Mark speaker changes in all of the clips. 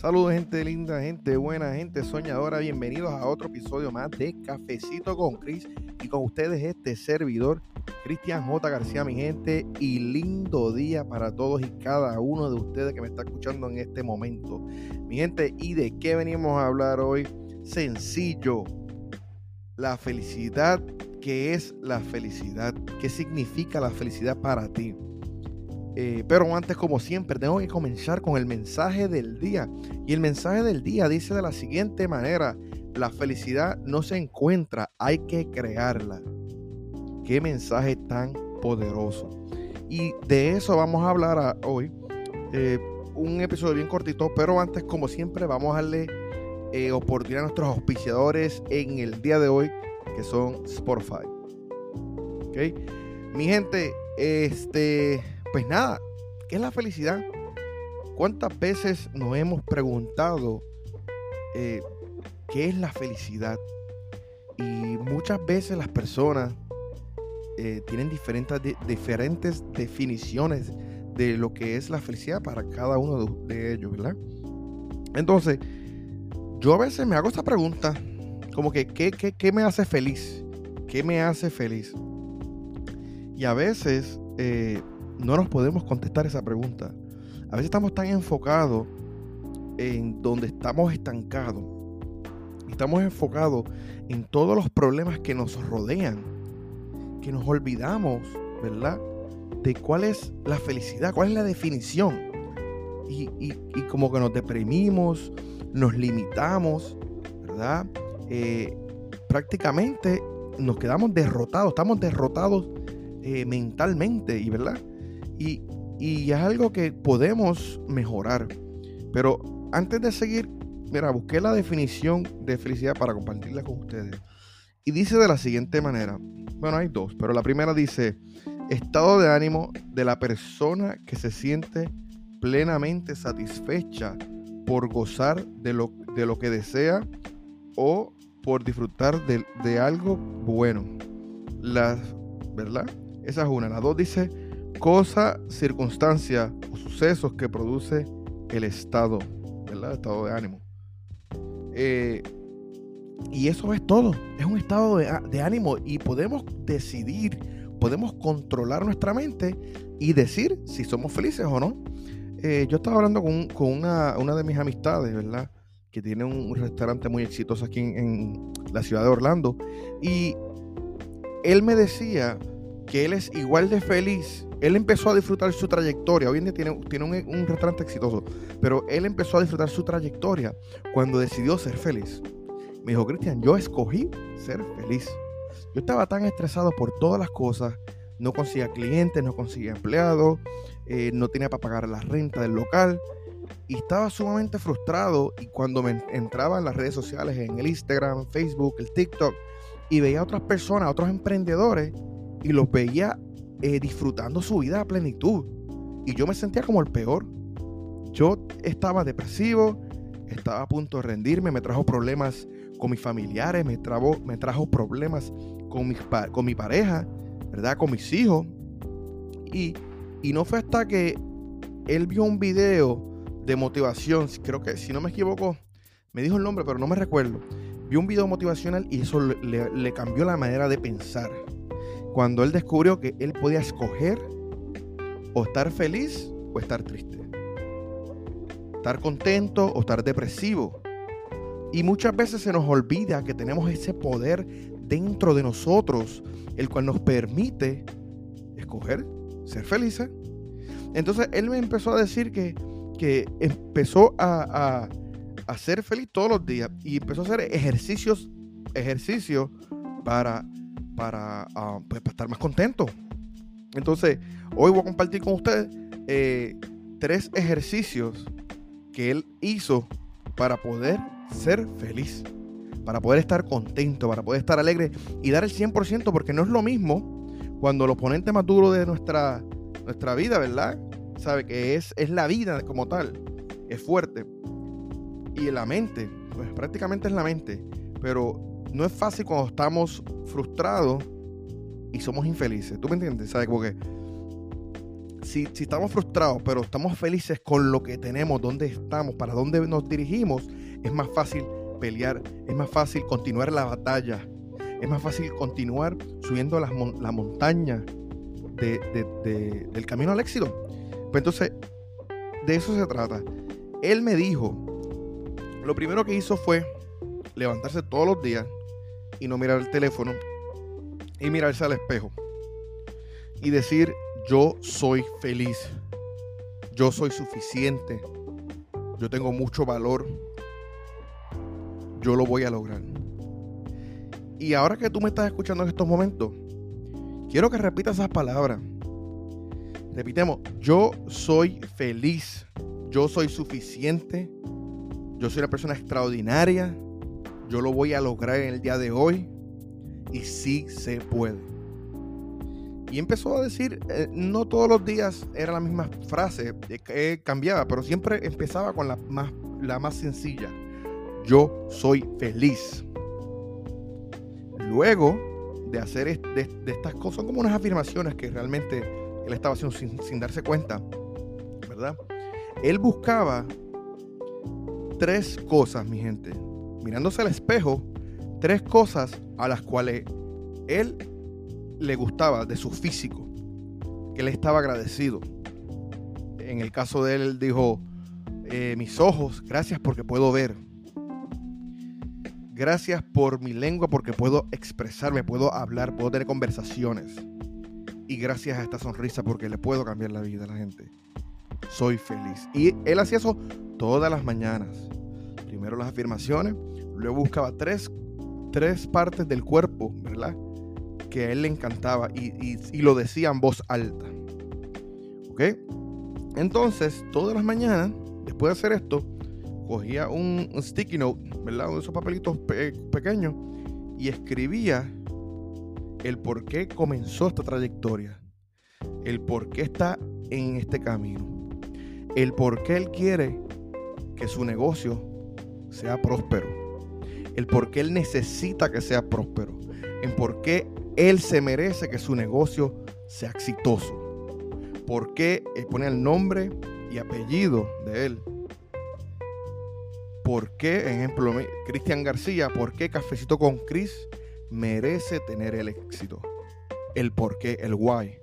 Speaker 1: Saludos gente linda, gente buena, gente soñadora. Bienvenidos a otro episodio más de Cafecito con Chris y con ustedes este servidor, Cristian J. García, mi gente. Y lindo día para todos y cada uno de ustedes que me está escuchando en este momento. Mi gente, ¿y de qué venimos a hablar hoy? Sencillo. La felicidad. ¿Qué es la felicidad? ¿Qué significa la felicidad para ti? Eh, pero antes, como siempre, tengo que comenzar con el mensaje del día. Y el mensaje del día dice de la siguiente manera, la felicidad no se encuentra, hay que crearla. Qué mensaje tan poderoso. Y de eso vamos a hablar hoy. Eh, un episodio bien cortito, pero antes, como siempre, vamos a darle eh, oportunidad a nuestros auspiciadores en el día de hoy, que son Spotify. ¿Ok? Mi gente, este pues nada, ¿qué es la felicidad? ¿Cuántas veces nos hemos preguntado eh, qué es la felicidad? Y muchas veces las personas eh, tienen diferentes, diferentes definiciones de lo que es la felicidad para cada uno de, ellos, ¿verdad? Entonces, yo a veces me hago esta pregunta, como que, ¿qué, qué, me hace feliz? ¿Qué me hace feliz? Y a veces eh, no nos podemos contestar esa pregunta. A veces estamos tan enfocados en donde estamos estancados. Estamos enfocados en todos los problemas que nos rodean, que nos olvidamos, ¿verdad? De cuál es la felicidad, cuál es la definición. Y, como que nos deprimimos, nos limitamos, ¿verdad? Eh, prácticamente nos quedamos derrotados, estamos derrotados eh, mentalmente, ¿y verdad? Y, es algo que podemos mejorar. Pero antes de seguir, mira, busqué la definición de felicidad para compartirla con ustedes. Y dice de la siguiente manera. Bueno, hay dos, pero la primera dice, estado de ánimo de la persona que se siente plenamente satisfecha por gozar de lo, de lo que desea o por disfrutar de, de algo bueno. La, ¿Verdad? Esa es una. La dos dice cosa, circunstancia o sucesos que produce el estado, ¿verdad? estado de ánimo. Eh, y eso es todo, es un estado de, ánimo y podemos decidir, podemos controlar nuestra mente y decir si somos felices o no. Eh, yo estaba hablando con, una, de mis amistades, ¿verdad? Que tiene un restaurante muy exitoso aquí en la ciudad de Orlando. Y él me decía que él es igual de feliz él empezó a disfrutar su trayectoria. Hoy en día tiene, tiene un, restaurante exitoso, pero él empezó a disfrutar su trayectoria cuando decidió ser feliz. Me dijo, Cristian, yo escogí ser feliz. Yo estaba tan estresado por todas las cosas. No conseguía clientes, no conseguía empleados, eh, no tenía para pagar la renta del local. Y estaba sumamente frustrado. Y cuando me entraba en las redes sociales, en el Instagram, Facebook, el TikTok, y veía a otras personas, a otros emprendedores, y los veía eh, disfrutando su vida a plenitud. Y yo me sentía como el peor. Yo estaba depresivo, estaba a punto de rendirme, me trajo problemas con mis familiares, me, me trajo problemas con, mis, con mi pareja, ¿verdad? Con mis hijos. Y, y no fue hasta que él vio un video de motivación, creo que si no me equivoco, me dijo el nombre, pero no me recuerdo. Vio un video motivacional y eso le cambió la manera de pensar cuando él descubrió que él podía escoger o estar feliz o estar triste. Estar contento o estar depresivo. Y muchas veces se nos olvida que tenemos ese poder dentro de nosotros, el cual nos permite escoger ser felices. Entonces él me empezó a decir que, que empezó a, a, a, ser feliz todos los días y empezó a hacer ejercicios, ejercicios para Ah, pues, para, estar más contento. Entonces, hoy voy a compartir con ustedes eh, tres ejercicios que él hizo para poder ser feliz, para poder estar contento, para poder estar alegre y dar el 100%, porque no es lo mismo cuando el oponente más de nuestra, nuestra vida, ¿verdad? Sabe que es, es la vida como tal, es fuerte. Y la mente, pues prácticamente es la mente, pero no es fácil cuando estamos frustrados y somos infelices. ¿Tú me entiendes? ¿Sabes? Porque si, si estamos frustrados, pero estamos felices con lo que tenemos, dónde estamos, para dónde nos dirigimos, es más fácil pelear, es más fácil continuar la batalla, es más fácil continuar subiendo la montaña del camino al éxito. Pues entonces, de eso se trata. Él me dijo, lo primero que hizo fue levantarse todos los días y no mirar el teléfono y mirarse al espejo y decir, yo soy feliz, yo soy suficiente, yo tengo mucho valor, yo lo voy a lograr. Y ahora que tú me estás escuchando en estos momentos, quiero que repitas esas palabras. Repitemos, yo soy feliz, yo soy suficiente, yo soy una persona extraordinaria, yo lo voy a lograr en el día de hoy y sí se puede. Y empezó a decir, eh, no todos los días era la misma frase, que cambiaba, pero siempre empezaba con la más, la más sencilla. Yo soy feliz. Luego de hacer de, estas cosas, como unas afirmaciones que realmente él estaba haciendo sin, sin darse cuenta, ¿verdad? Él buscaba tres cosas, mi gente. Mirándose al espejo, tres cosas a las cuales él le gustaba de su físico, que él estaba agradecido. En el caso de él, dijo, eh, mis ojos, gracias porque puedo ver. Gracias por mi lengua porque puedo expresarme, puedo hablar, puedo tener conversaciones. Y gracias a esta sonrisa porque le puedo cambiar la vida a la gente. Soy feliz. Y él hacía eso todas las mañanas. Primero las afirmaciones, luego buscaba tres, tres partes del cuerpo, ¿verdad? que a él le encantaba y, lo decía en voz alta. ¿Ok? Entonces, todas las mañanas, después de hacer esto, cogía un, sticky note, ¿verdad? Uno de esos papelitos pequeños y escribía el por qué comenzó esta trayectoria, el por qué está en este camino, el por qué él quiere que su negocio sea próspero, el por qué él necesita que sea próspero, en por qué él se merece que su negocio sea exitoso. ¿Por qué pone el nombre y apellido de él? ¿Por qué, ejemplo, Cristian García, por qué Cafecito con Chris merece tener el éxito? El por qué, el why.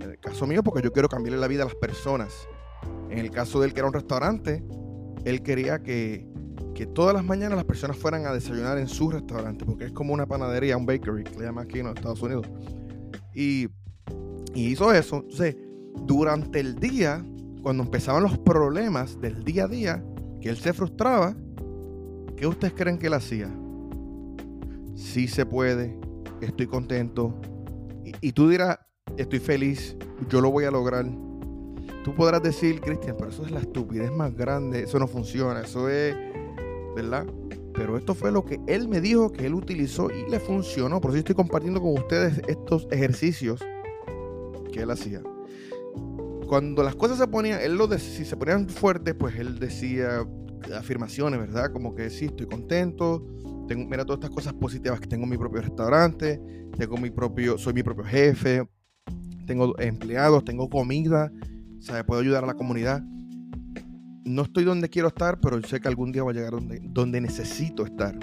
Speaker 1: En el caso mío, porque yo quiero cambiarle la vida a las personas. En el caso de él, que era un restaurante, él quería que que todas las mañanas las personas fueran a desayunar en su restaurante, porque es como una panadería, un bakery, que le llaman aquí en los Estados Unidos. Y, hizo eso. Entonces, durante el día, cuando empezaban los problemas del día a día, que él se frustraba, ¿qué ustedes creen que él hacía? Sí se puede, estoy contento. Y, y tú dirás, estoy feliz, yo lo voy a lograr. Tú podrás decir, Cristian, pero eso es la estupidez más grande, eso no funciona, eso es ¿verdad? Pero esto fue lo que él me dijo que él utilizó y le funcionó. Por eso estoy compartiendo con ustedes estos ejercicios que él hacía. Cuando las cosas se ponían, él lo si se ponían fuertes, pues él decía afirmaciones, ¿verdad? Como que sí, estoy contento, tengo, mira todas estas cosas positivas que tengo mi propio restaurante, tengo mi propio, soy mi propio jefe, tengo empleados, tengo comida, o sea, puedo ayudar a la comunidad no estoy donde quiero estar, pero sé que algún día voy a llegar donde, donde necesito estar.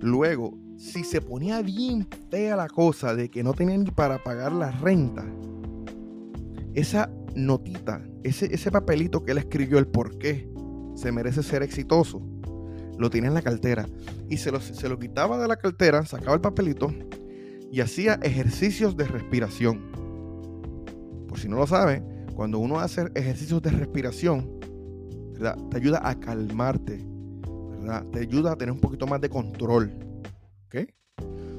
Speaker 1: Luego, si se ponía bien fea la cosa de que no tenía ni para pagar la renta, esa notita, ese, ese papelito que él escribió, el por qué se merece ser exitoso, lo tiene en la cartera. Y se lo, se lo quitaba de la cartera, sacaba el papelito y hacía ejercicios de respiración. Por si no lo sabe, cuando uno hace ejercicios de respiración, te ayuda a calmarte, ¿verdad? Te ayuda a tener un poquito más de control, ¿ok?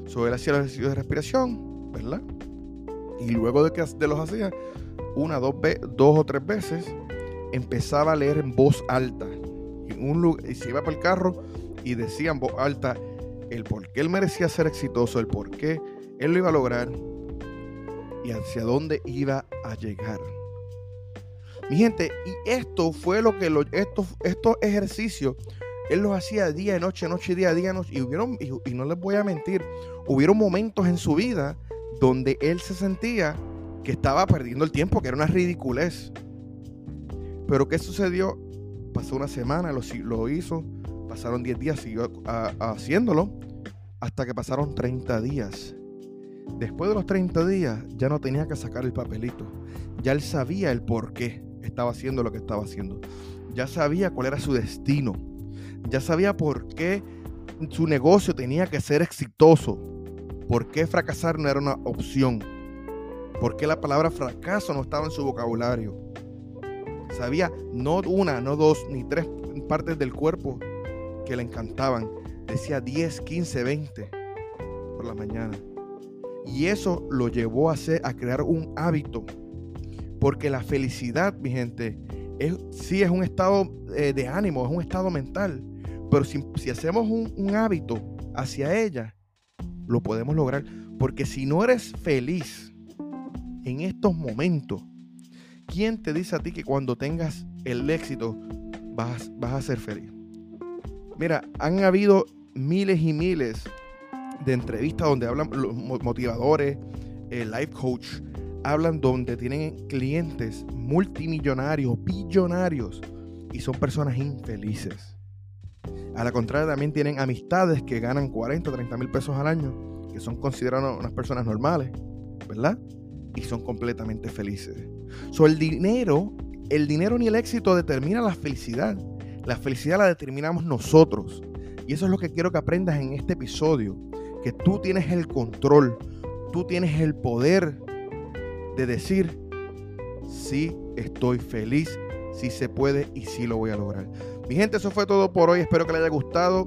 Speaker 1: So, él hacía los ejercicios de respiración, ¿verdad? Y luego de que de los hacía una, dos, dos o tres veces, empezaba a leer en voz alta. En un lugar, y se iba para el carro y decía en voz alta el por qué él merecía ser exitoso, el por qué él lo iba a lograr y hacia dónde iba a llegar. Mi gente, y esto fue lo que estos, estos ejercicios, él los hacía día noche, noche, día, día, noche. Y, hubieron, y, no les voy a mentir, hubieron momentos en su vida donde él se sentía que estaba perdiendo el tiempo, que era una ridiculez. Pero ¿qué sucedió? Pasó una semana, lo, lo hizo, pasaron 10 días, siguió haciéndolo, hasta que pasaron 30 días. Después de los 30 días ya no tenía que sacar el papelito. Ya él sabía el por qué estaba haciendo lo que estaba haciendo. Ya sabía cuál era su destino. Ya sabía por qué su negocio tenía que ser exitoso. Por qué fracasar no era una opción. Por qué la palabra fracaso no estaba en su vocabulario. Sabía no una, no dos, ni tres partes del cuerpo que le encantaban. Decía 10, 15, 20 por la mañana. Y eso lo llevó a, hacer, a crear un hábito. Porque la felicidad, mi gente, es, sí es un estado eh, de ánimo, es un estado mental. Pero si, hacemos un, hábito hacia ella, lo podemos lograr. Porque si no eres feliz en estos momentos, ¿quién te dice a ti que cuando tengas el éxito vas, vas a ser feliz? Mira, han habido miles y miles de entrevistas donde hablan los motivadores, el life coach, hablan donde tienen clientes multimillonarios, billonarios y son personas infelices. A la contraria, también tienen amistades que ganan 40, 30 mil pesos al año, que son consideradas unas personas normales, ¿verdad? Y son completamente felices. So, el dinero, el dinero ni el éxito determina la felicidad. La felicidad la determinamos nosotros. Y eso es lo que quiero que aprendas en este episodio que tú tienes el control, tú tienes el poder de decir, sí estoy feliz, sí se puede y sí lo voy a lograr. Mi gente, eso fue todo por hoy. Espero que les haya gustado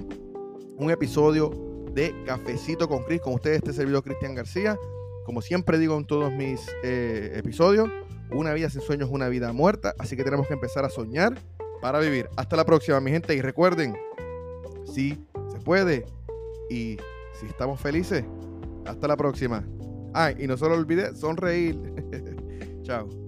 Speaker 1: un episodio de Cafecito con Cris. Con ustedes, este servidor Cristian García. Como siempre digo en todos mis eh, episodios, una vida sin sueños es una vida muerta. Así que tenemos que empezar a soñar para vivir. Hasta la próxima, mi gente. Y recuerden, sí se puede y si estamos felices, hasta la próxima. Ay, y no solo olvide sonreír. Chao.